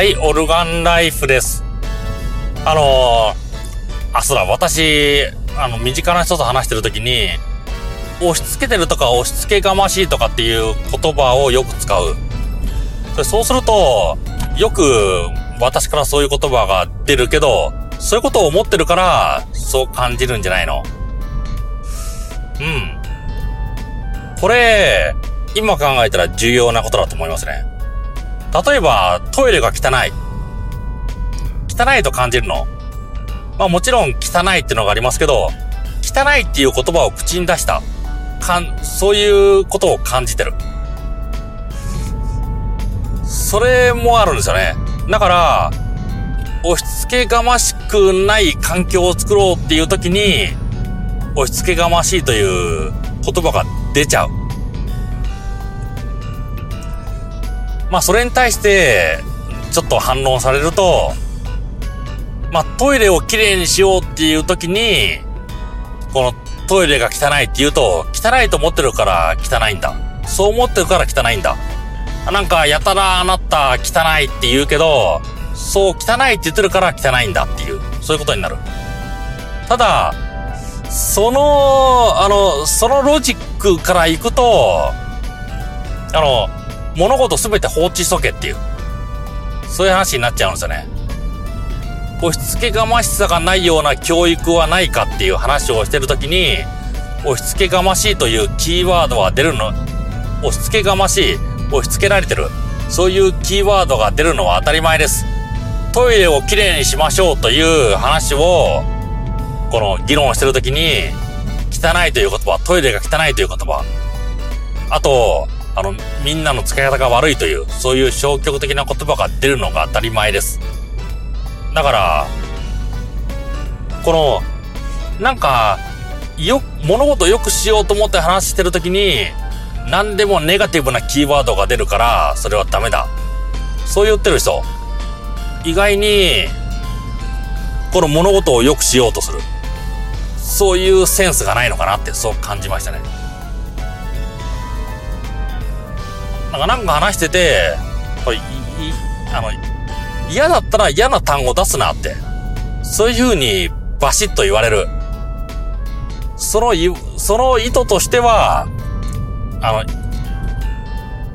はい、オルガンライフです。あのー、あ、そうだ、私、あの、身近な人と話してるときに、押し付けてるとか押し付けがましいとかっていう言葉をよく使う。そうすると、よく私からそういう言葉が出るけど、そういうことを思ってるから、そう感じるんじゃないのうん。これ、今考えたら重要なことだと思いますね。例えば、トイレが汚い。汚いと感じるのまあもちろん汚いっていうのがありますけど、汚いっていう言葉を口に出した。かん、そういうことを感じてる。それもあるんですよね。だから、押し付けがましくない環境を作ろうっていう時に、押し付けがましいという言葉が出ちゃう。まあそれに対して、ちょっと反論されると、まあトイレをきれいにしようっていう時に、このトイレが汚いって言うと、汚いと思ってるから汚いんだ。そう思ってるから汚いんだ。なんか、やたらあなた汚いって言うけど、そう汚いって言ってるから汚いんだっていう、そういうことになる。ただ、その、あの、そのロジックから行くと、あの、物事すべて放置しとけっていう、そういう話になっちゃうんですよね。押し付けがましさがないような教育はないかっていう話をしてるときに、押し付けがましいというキーワードは出るの、押し付けがましい、押し付けられてる、そういうキーワードが出るのは当たり前です。トイレをきれいにしましょうという話を、この議論してるときに、汚いという言葉、トイレが汚いという言葉、あと、あの、みんなの使い方が悪いという、そういう消極的な言葉が出るのが当たり前です。だから、この、なんか、よ、物事を良くしようと思って話してるときに、何でもネガティブなキーワードが出るから、それはダメだ。そう言ってる人、意外に、この物事を良くしようとする。そういうセンスがないのかなって、そう感じましたね。なんか、なんか話してて、い、い、あの、嫌だったら嫌な単語出すなって。そういう風にバシッと言われる。その、その意図としては、あの、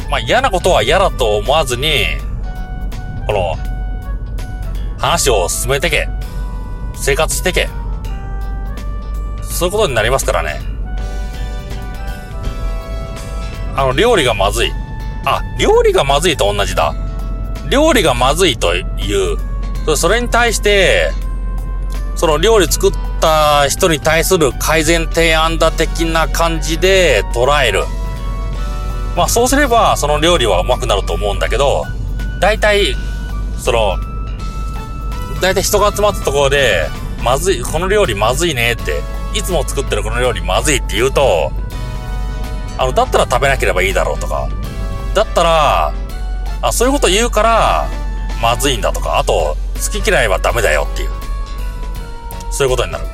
まあ、嫌なことは嫌だと思わずに、この、話を進めてけ。生活してけ。そういうことになりますからね。あの、料理がまずい。あ、料理がまずいと同じだ。料理がまずいという、それに対して、その料理作った人に対する改善提案だ的な感じで捉える。まあそうすればその料理はうまくなると思うんだけど、大体、その、大体人が集まったところで、まずい、この料理まずいねって、いつも作ってるこの料理まずいって言うと、あの、だったら食べなければいいだろうとか、だったら、あ、そういうこと言うから、まずいんだとか、あと、好き嫌いはダメだよっていう。そういうことになる。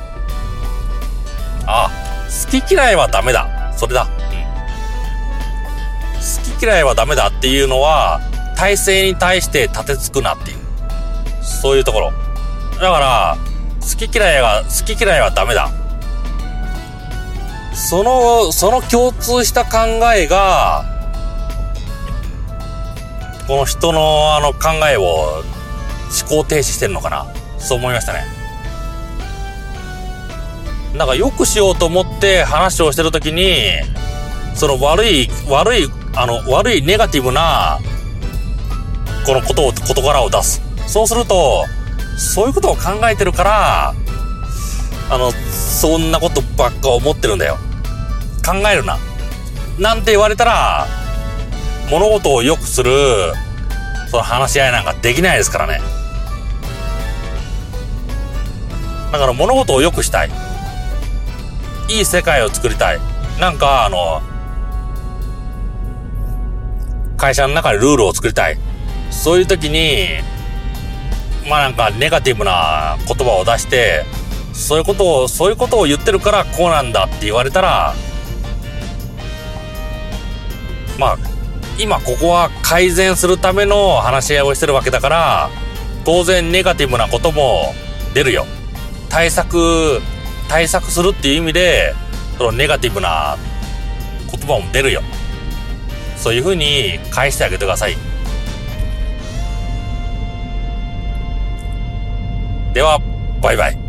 あ、好き嫌いはダメだ。それだ。うん。好き嫌いはダメだっていうのは、体制に対して立てつくなっていう。そういうところ。だから、好き嫌いが、好き嫌いはダメだ。その、その共通した考えが、この人のあの考えを思考停止してるのかな？そう思いましたね。なんか良くしようと思って話をしてるときに、その悪い、悪い、あの、悪いネガティブな、このことを、事柄を出す。そうすると、そういうことを考えてるから、あの、そんなことばっか思ってるんだよ。考えるな。なんて言われたら、物事を良くする、その話し合いなんかできないですからね。だから物事を良くしたい。いい世界を作りたい。なんかあの、会社の中でルールを作りたい。そういう時に、まあなんかネガティブな言葉を出して、そういうことを、そういうことを言ってるからこうなんだって言われたら、まあ、今ここは改善するための話し合いをしてるわけだから、当然ネガティブなことも出るよ。対策、対策するっていう意味で、そのネガティブな言葉も出るよ。そういう風に返してあげてください。では、バイバイ。